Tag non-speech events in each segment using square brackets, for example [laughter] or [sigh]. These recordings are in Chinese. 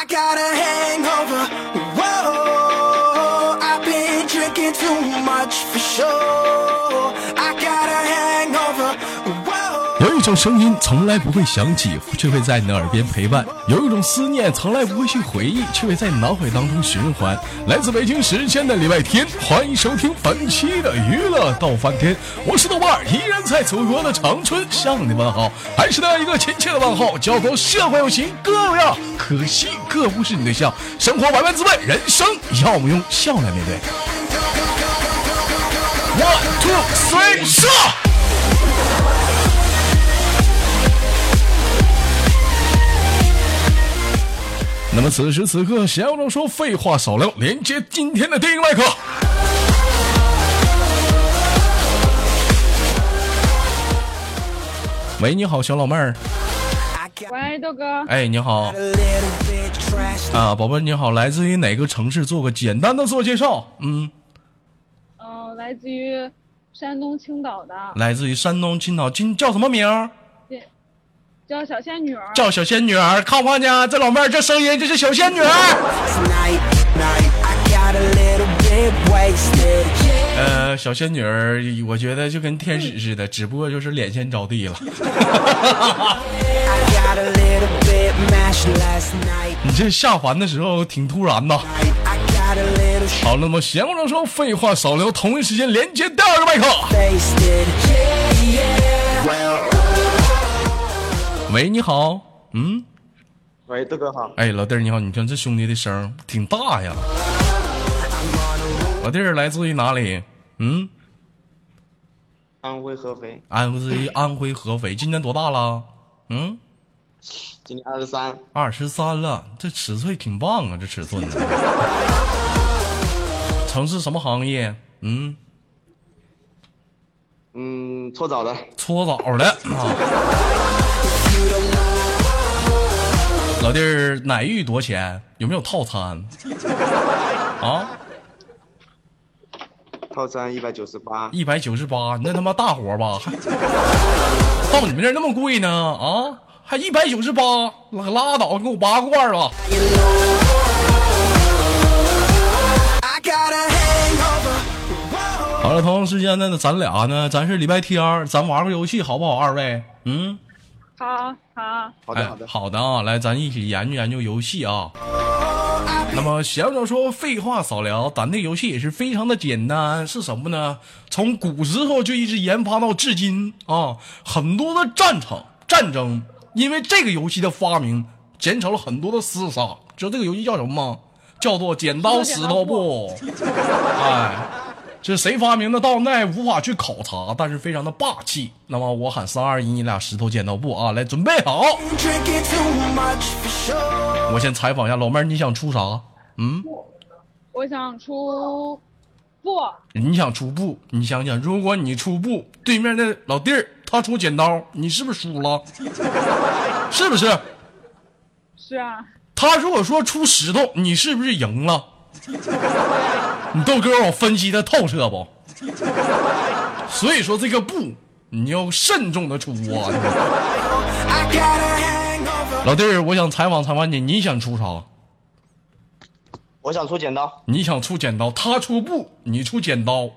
i gotta hangover. Whoa, I've been drinking too much for sure. I gotta hangoverwow 有一种声音从来不会响起却会在你的耳边陪伴。有一种思念从来不会去回忆却会在脑海当中循环。来自北京时间的礼拜天欢迎收听本期的娱乐到翻天我是豆瓣依然在祖国的长春向你问好。还是那样一个亲切的问候叫做社会有情歌我要可惜哥不是你对象，生活百般滋味，人生要么用笑来面对。One two three，射！那么此时此刻，闲话少说，废话少聊，连接今天的第一个麦克。喂，你好，小老妹儿。喂，豆哥，哎，你好.啊，宝贝，你好，来自于哪个城市？做个简单的自我介绍。嗯，嗯、来自于山东青岛的，来自于山东青岛，今叫什么名？叫小仙女儿。叫小仙女儿。看我呢，这老妹儿这声音，这是小仙女儿。呃，小仙女儿，我觉得就跟天使似的，只不过就是脸先着地了。[laughs] 你这下凡的时候挺突然的。好了，那么闲话少说，废话少聊，同一时间连接第二个麦克。喂，你好，嗯，喂，大哥好，哎，老弟儿你好，你看这兄弟的声挺大呀。老弟儿来自于哪里？嗯，安徽合肥，安徽于 [coughs] 安徽合肥，今年多大了？嗯，今年二十三，二十三了，这尺寸挺棒啊，这尺寸呢。[laughs] 从事什么行业？嗯，嗯，搓澡的，搓澡的啊。老弟儿，奶浴多少钱？有没有套餐？啊，套餐一百九十八，一百九十八，那他妈大活吧？[laughs] 到你们这儿那么贵呢？啊，还一百九十八，拉拉倒，给我八罐吧。好了，同样时间呢，咱俩呢，咱是礼拜天，咱玩个游戏好不好？二位，嗯，好好，哎好的好的，好的啊，来，咱一起研究研究游戏啊。那么闲着说，废话少聊，咱这游戏也是非常的简单，是什么呢？从古时候就一直研发到至今啊，很多的战场战争，因为这个游戏的发明，减少了很多的厮杀。知道这个游戏叫什么吗？叫做剪刀石头布。哎，这谁发明的？到那无法去考察，但是非常的霸气。那么我喊三二一，你俩石头剪刀布啊，来准备好。我先采访一下老妹儿，你想出啥？嗯，我想出布，你想出布？你想想，如果你出布，对面的老弟儿他出剪刀，你是不是输了？[laughs] 是不是？是啊，他如果说出石头，你是不是赢了？你豆哥，我分析的透彻不？[laughs] 所以说这个布你要慎重的出啊.老弟儿，我想采访采访你，你想出啥？我想出剪刀，你想出剪刀，他出布，你出剪刀，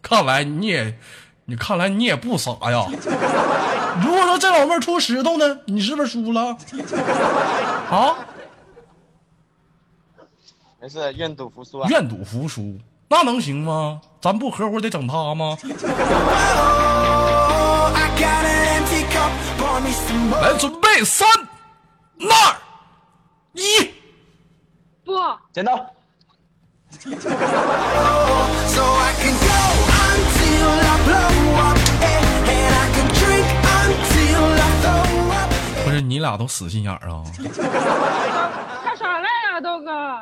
看来你也，你看来你也不傻呀。如果说这老妹儿出石头呢，你是不是输了？啊，没事，愿赌服输啊。愿赌服输，那能行吗？咱不合伙得整他吗？[laughs] 来，准备三、二、一，不，剪刀。不是你俩都死心眼儿啊？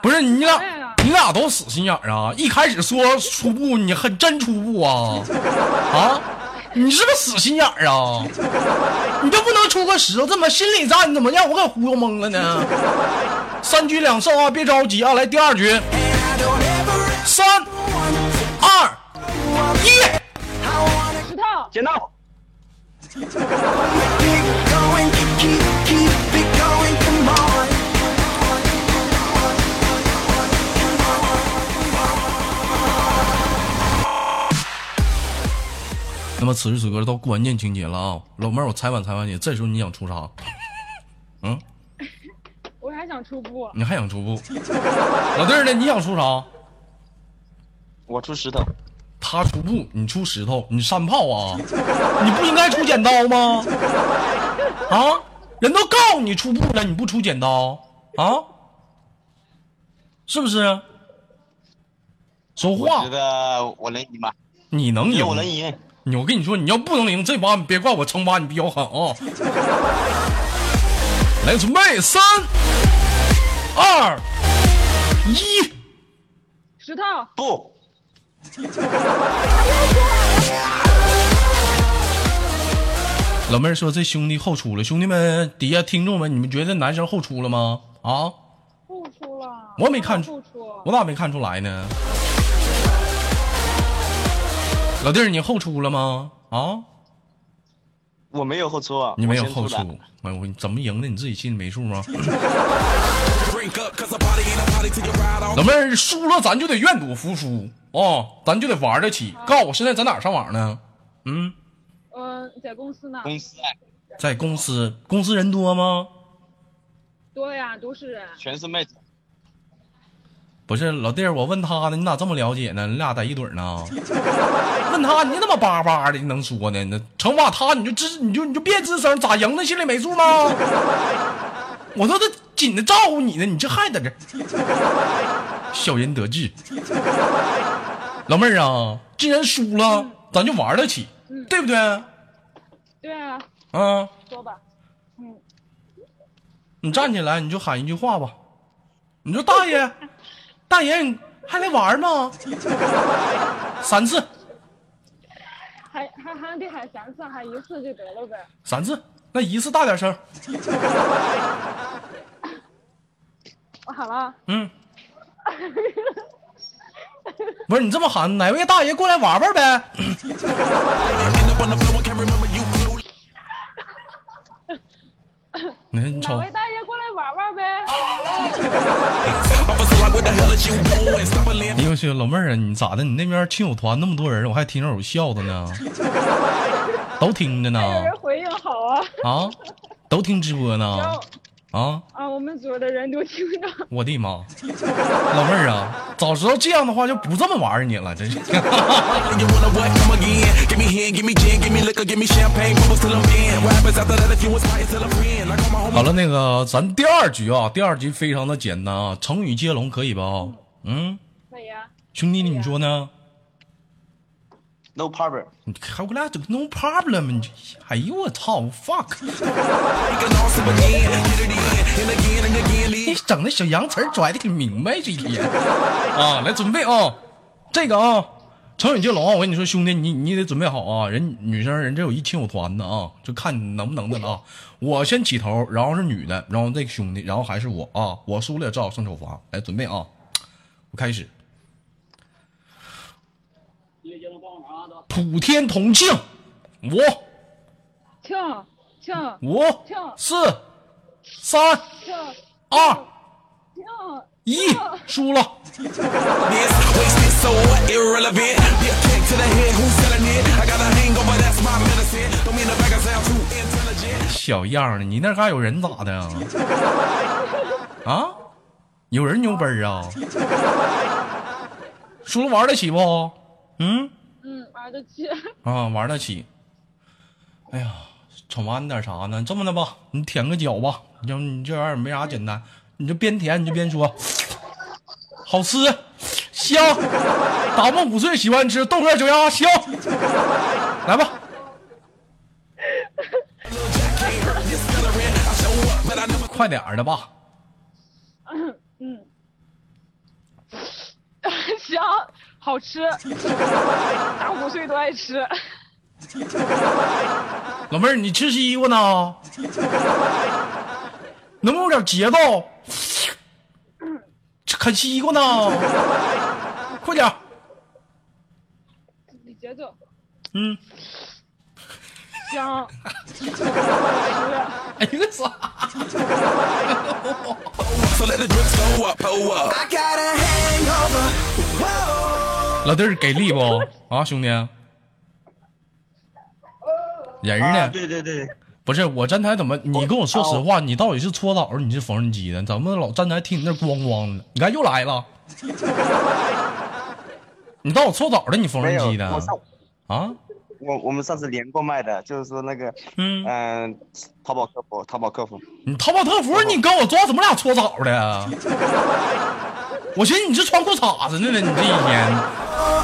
不是你俩你俩都死心眼儿啊！一开始说初步，你还真初步啊？[laughs] 啊，你是不是死心眼儿啊？你就不能出个石头？怎么心理战？你怎么让我给忽悠懵了呢？三局两胜啊，别着急啊！来第二局三、二、一。石头，剪刀，么此时此刻到关键情节了啊，老妹儿，我采访采访你，这时候你想出啥？嗯，我还想出布。你还想出布？老弟儿呢？你想出啥？我出石头。他出布，你出石头，你山炮啊？你不应该出剪刀吗？啊？人都告诉你出布了，你不出剪刀啊？是不是？说话。我觉得我能赢吗？你能赢？我能赢。你我跟你说，你要不能赢这把，你别怪我惩罚你比较狠啊！[laughs] 来，准备，三、二、一，石头不。老妹儿说：“这兄弟后出了，兄弟们底下听众们，你们觉得男生后出了吗？啊？后出了，我没看出，我咋没看出来呢？老弟儿，你后出了吗？啊？我没有后出啊，你没有后出，我我怎么赢的？你自己心里没数吗？[laughs] 老妹儿输了，咱就得愿赌服输。”哦，咱就得玩得起。告诉我，现在在哪上网呢？嗯，嗯，在公司呢。公司，在公司，公司人多吗？多呀，都是人。全是妹子。不是老弟儿，我问他呢，你咋这么了解呢？你俩在一堆呢？[laughs] 问他，你怎么叭叭的能说呢？那惩罚他，你就吱，你就你就别吱声，咋赢的心里没数吗？我都得紧着照顾你呢，你这还在这，小人得志。老妹儿啊，既然输了，咱就玩得起，对不对？对啊。啊。说吧。嗯。你站起来，你就喊一句话吧。你说大爷，大爷，你还来玩吗？[laughs] 三次。还还还得喊三次，喊一次就得了呗。三次，那一次大点声。[laughs] 我喊了。嗯。[laughs] 不是你这么喊，哪位大爷过来玩玩呗？你哪位大爷过来玩玩呗？[laughs] 哎呦我去，老妹儿啊，你咋的？你那边亲友团那么多人，我还听着有笑的呢，都听着呢。有人回应好啊。啊，都听直播呢。啊啊！我们组的人都听着。我的妈，老妹儿啊，早知道这样的话就不这么玩你了，真是。[laughs] 好了，那个咱第二局啊，第二局非常的简单啊，成语接龙可以吧？嗯，可以啊。兄弟，你说呢？No problem，你还我俩整 No problem，你哎呦我操，fuck！[laughs] 你整那小洋词拽的挺明白这一天啊！来准备啊，这个啊，成语接龙，我跟你说，兄弟，你你得准备好啊！人女生人这有一亲友团的啊，就看你能不能的了啊！我先起头，然后是女的，然后这个兄弟，然后还是我啊！我输了只好胜惩罚。来准备啊，我开始。普天同庆，五，庆庆五庆四三二一，输了。小样的，你那嘎有人咋的啊？啊，有人牛奔啊？输了玩得起不？嗯嗯。玩得起啊，玩得起。哎呀，惩罚你点啥呢？这么的吧，你舔个脚吧。你就你这玩意儿没啥简单，你就边舔你就边说，好吃，香。打梦五岁喜欢吃豆哥脚丫，香。来吧，快点的吧。嗯嗯，香。好吃，大五岁都爱吃。老妹儿，你吃西瓜呢？能不能有点节奏？啃西瓜呢？快点！你节奏。嗯。香。哎呦我操！老弟儿给力不啊，兄弟？人啊，呢？对对对，不是我站台怎么？你跟我说实话，你到底是搓澡你是缝纫机的？怎么老站台听你那咣咣的？你看又来了，[laughs] 你当我搓澡的？你缝纫机的啊？我我们上次连过麦的，就是说那个嗯，嗯，淘宝客服，淘宝客服，你淘宝客服，你跟我装怎么俩搓澡的？[laughs] 我寻思你是穿裤衩子呢呢，你这一天。Oh,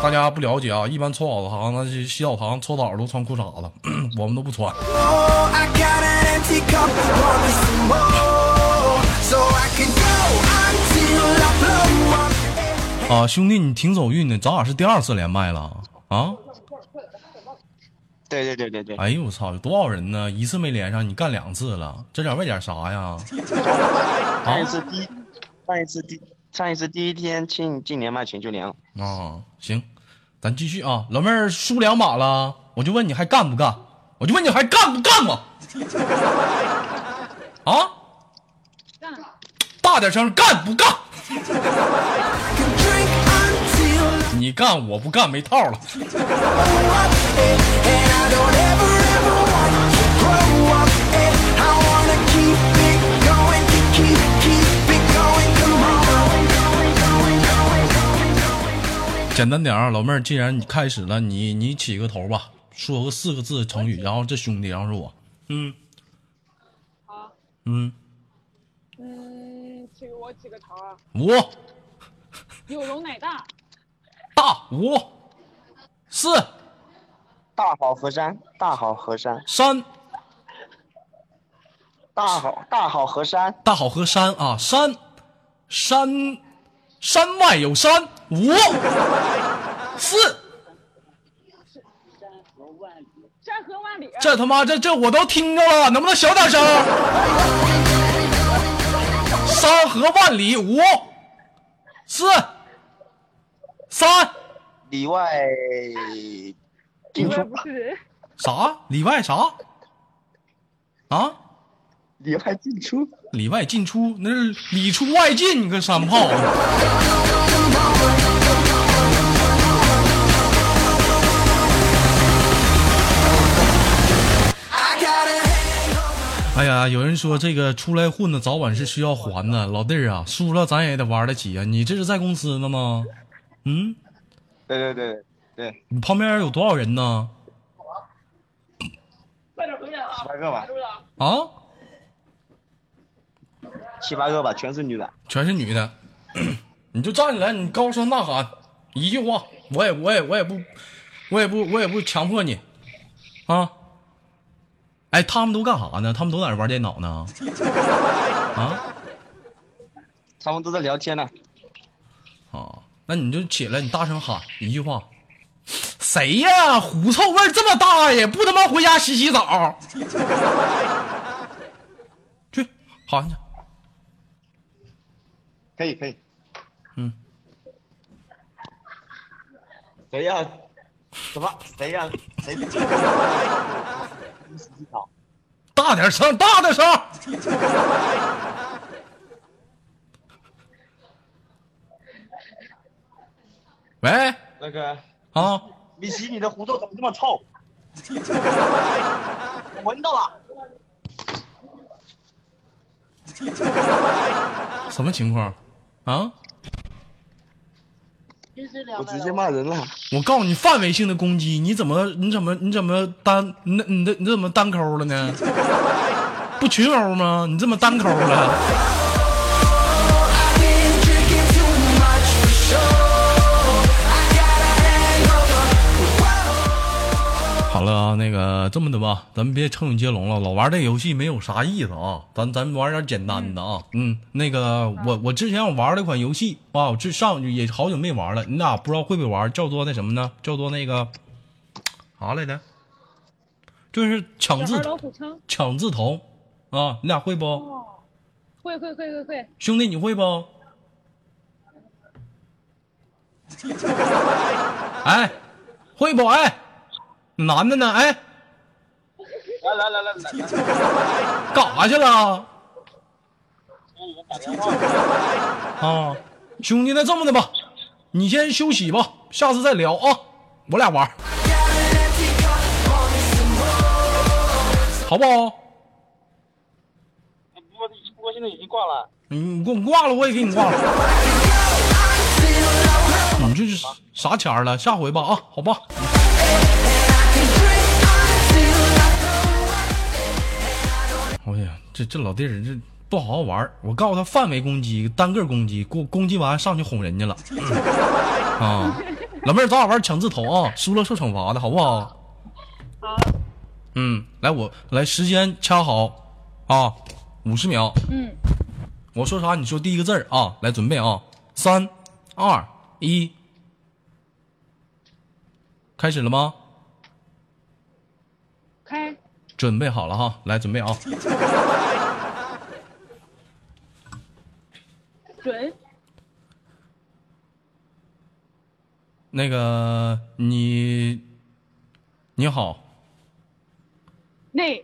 大家不了解啊，一般搓澡堂那些洗澡堂搓澡都穿裤衩子，[clears throat] 我们都不穿。啊，兄弟，你挺走运的，咱俩是第二次连麦了啊。对对对对对。哎呦我操，有多少人呢？一次没连上，你干两次了，这点为点啥呀？上一次第，上一次第。啊上一次第一天进进连麦群就连了，啊，行，咱继续啊。老妹儿输两把了，我就问你还干不干？我就问你还干不干嘛？[laughs] 啊，干，大点声，干不干你干我不干，没套了。[laughs] 简单点啊，老妹儿，既然你开始了，你你起个头吧，说个四个字的成语，然后这兄弟，然后是我，嗯。好，嗯，嗯，起我起个头啊，五有容乃大，大五四。大好河山，大好河山，三。大好大好河山，大好河山啊，山。山山外有山，五四，山河万里，这他妈这这我都听着了，能不能小点声？山河万里，五四三里外啥？里外啥？啊？里外进出，里外进出，那是里出外进，你个山炮.哎呀，有人说这个出来混的早晚是需要还的，老弟儿啊，输了咱也得玩得起啊！你这是在公司呢吗？嗯，对对对对，你旁边有多少人呢？十来个吧，啊，七八个吧，全是女的。全是女的，[clears throat] 你就站起来，你高声呐喊一句话，我也我也我也不，我也不我也不强迫你，啊！哎，他们都干啥呢？他们都在那玩电脑呢？啊 [laughs] 他们都在聊天呢。啊！那你就起来，你大声喊一句话。谁呀？狐臭味这么大呀！不他妈回家洗洗澡？[laughs] 去喊去。可以可以。嗯。谁呀？什么？谁呀？谁？大点声，大点声！喂，那个啊，米奇，你的胡子怎么这么臭？我闻到了。什么情况？啊，我直接骂人了。我告诉你，范围性的攻击，你怎么，你怎么，你怎么单，你你的你怎么单抠了呢？不群殴吗？你这么单抠了？了啊，那个这么的吧，咱们别成语接龙了，老玩这游戏没有啥意思啊，咱咱玩点简单的啊。嗯，那个我我之前我玩了一款游戏啊，我这上也好久没玩了，你俩不知道会不会玩，叫做那什么呢？叫做那个啥来着？就是抢字抢字头啊，你俩会不？哦，会会会会会，兄弟，你会不？哎，会不？哎，男的呢？哎，来来来来干啥去了？啊，兄弟，那这么的吧，你先休息吧，下次再聊啊，我俩玩，好不好？不过不过现在已经挂了。你你给我挂了，我也给你挂了。你这是啥钱了？下回吧啊，好吧。哎呀，这这老弟儿这不好好玩儿我告诉他范围攻击，单个攻击，攻攻击完上去哄人家了。[laughs] 啊，老妹儿，咱俩玩抢字头啊，输了受惩罚的好不好？好，嗯，来我来时间掐好啊，五十秒。嗯，我说啥你说第一个字儿啊，来准备啊，三二一，开始了吗？开准备好了哈，来准备啊，准。那个你你好，那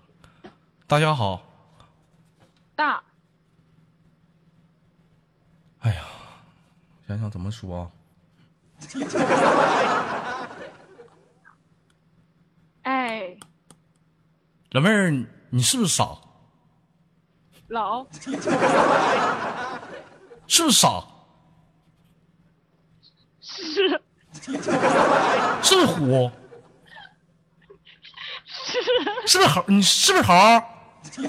大家好，大。哎呀，想想怎么说啊，哎老妹儿你是不是傻？老是不是傻？是是不是虎？是是不是猴？你是不是猴？是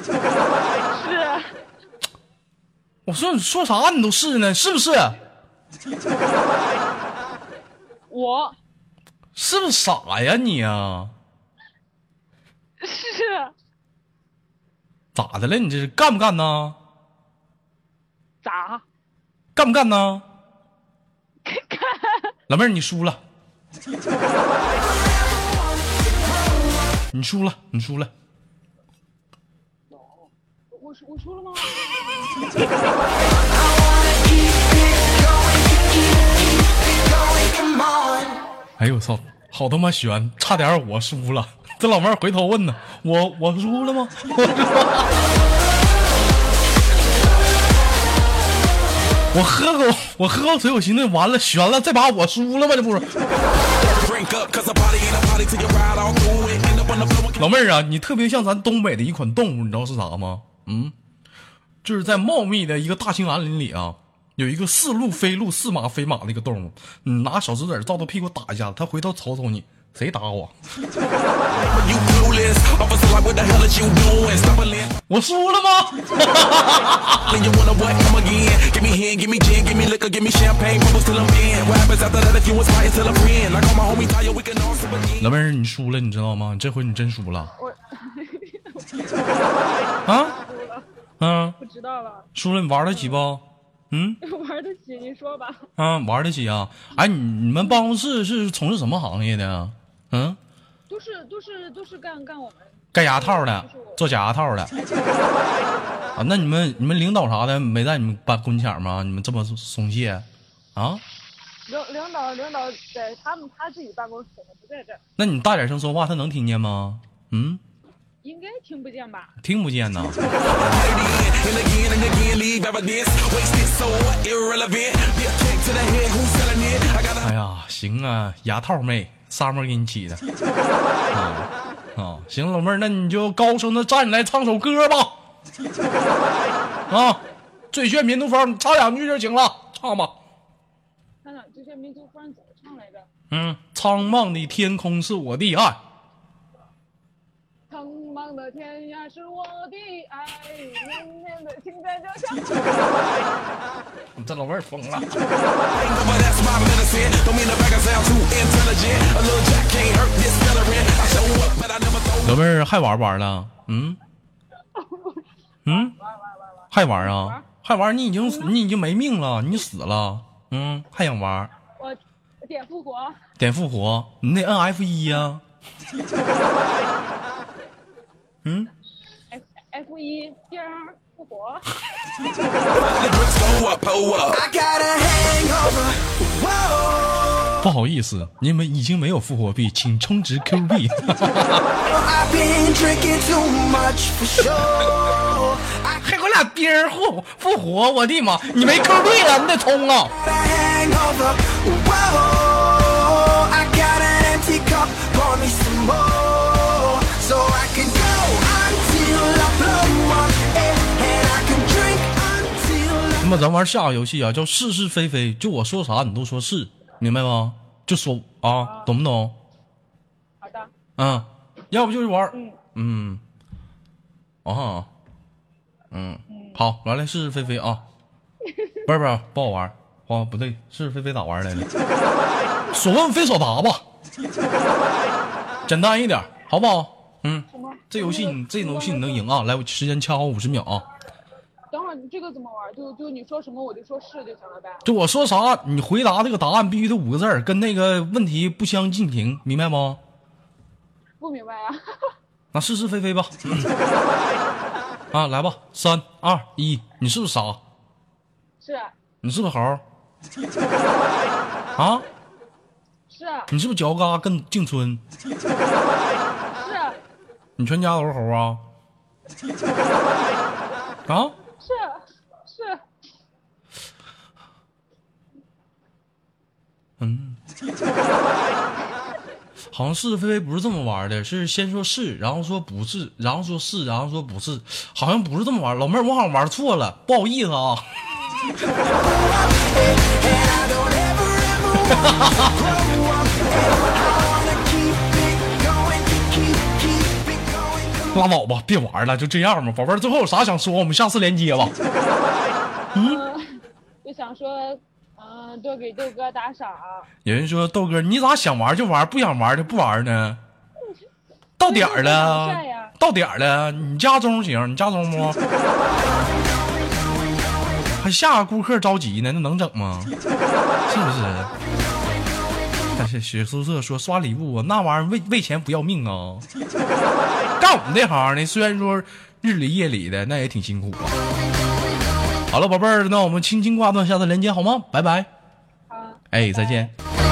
我说你说啥你都是呢，是不是？我是不是傻呀你啊？是咋的了？你这是干不干呢？咋干不干呢？老妹儿，你输了，[laughs] 你输了，你输了。我输我输了吗？[laughs] 哎呦我操，好他妈悬，差点我输了。这老妹儿回头问呢，我我输了吗？[laughs] 我喝口我喝口水，我寻思完了悬了，这把我输了吗？这不是。老妹儿啊，你特别像咱东北的一款动物，你知道是啥吗？嗯，就是在茂密的一个大兴安岭里啊，有一个似鹿非鹿、似马非马的一个动物。你拿小石子照他屁股打一下，他回头瞅瞅你，谁打我.我输了吗.老妹儿，你输了，你知道吗？你这回你真输了我啊！嗯，不知道了，输了，你玩得起不？嗯玩得起，你说吧。啊，玩得起啊！哎，你你们办公室是从事什么行业的呀？嗯，都是都是都是干干我们干牙套的做假牙套的。[laughs] 啊，那你们你们领导啥的没在你们办公前吗？你们这么松懈啊？领领导领导在他们他自己办公室呢，不在这儿，那你大点声说话，他能听见吗？嗯，应该听不见吧？听不见呐。And again and again, leave evidence. Wasted, so what? Irrelevant. Be a kick to the head, who's selling it? I got a 哎呀，行啊，牙套妹，summer 给你起的。啊啊，行，老妹儿，那你就高声的站起来唱首歌吧。啊，最炫民族风，你唱两句就行了，唱吧。最炫民族风怎么唱来着？嗯，苍茫的天空是我的爱。苍茫的天涯是我的爱，绵绵的情在就像。[laughs] 这老妹儿疯了。老妹儿还玩不玩了嗯？嗯？还玩啊？还玩你已经你已经没命了你死了。嗯？还想玩我点复活。点复活？你得按 f 一呀？[laughs] 嗯？Ff 一复活.不好意思，你们已经没有复活币，请充值 Q 币。I've been drinking too much for sure. I 还给我俩兵儿复复活，我的妈！你没 Q 币了，你得充啊！么咱玩下个游戏啊，叫是是非非，就我说啥你都说是，明白吗？就说啊，懂不懂？好的，嗯，要不就是玩儿，嗯。嗯，啊，嗯，好，来来是是非非啊，[laughs] 不是不是不好玩儿，哦不对，是是非非咋玩来着？所问非所答吧，简单一点，好不好？嗯，这游戏你这游戏你能赢啊！来，我时间掐好五十秒啊！等会儿你这个怎么玩？就就你说什么我就说是就行了呗。就我说啥，你回答这个答案必须得五个字儿，跟那个问题不相径庭，明白吗？不明白呀？[laughs] 那是是非非吧。啊，来吧，三二一，你是不是傻？是你是不是猴儿？啊，是你是不是脚嘎跟静春？是你全家都是猴啊？[laughs] 啊？是是，嗯，好像是是非非不是这么玩的，是先说是，然后说不是，然后说是，然后说不是，好像不是这么玩。老妹儿，我好像玩错了，不好意思啊。拉倒吧，别玩了，就这样吧，宝贝儿。最后有啥想说？我们下次连接吧。嗯，就想说，嗯，多给豆哥打赏。有人说豆哥，你咋想玩就玩，不想玩就不玩呢？到点儿了，到点儿了，你家中行？你家中不？[laughs] 还下个顾客着急呢，那能整吗？是不是？但是学宿舍说刷礼物，那玩意儿为为钱不要命啊！干我们这行的，虽然说日里夜里的，那也挺辛苦啊。好了，宝贝儿，那我们轻轻挂断，下次连接好吗？拜拜。哎，再见。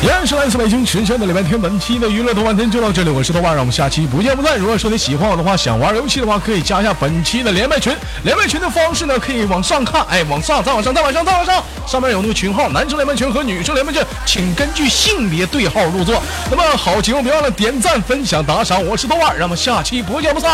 依然是来自北京时间的礼拜天，本期的娱乐多半天就到这里，我是豆瓣，让我们下期不见不散。如果说你喜欢我的话，想玩游戏的话，可以加一下本期的连麦群。连麦群的方式呢，可以往上看，哎，往上，再往上，再往上，再往上，上面有那个群号，男生连麦群和女生连麦群，请根据性别对号入座。那么好节目别忘了点赞、分享、打赏，我是豆瓣，让我们下期不见不散。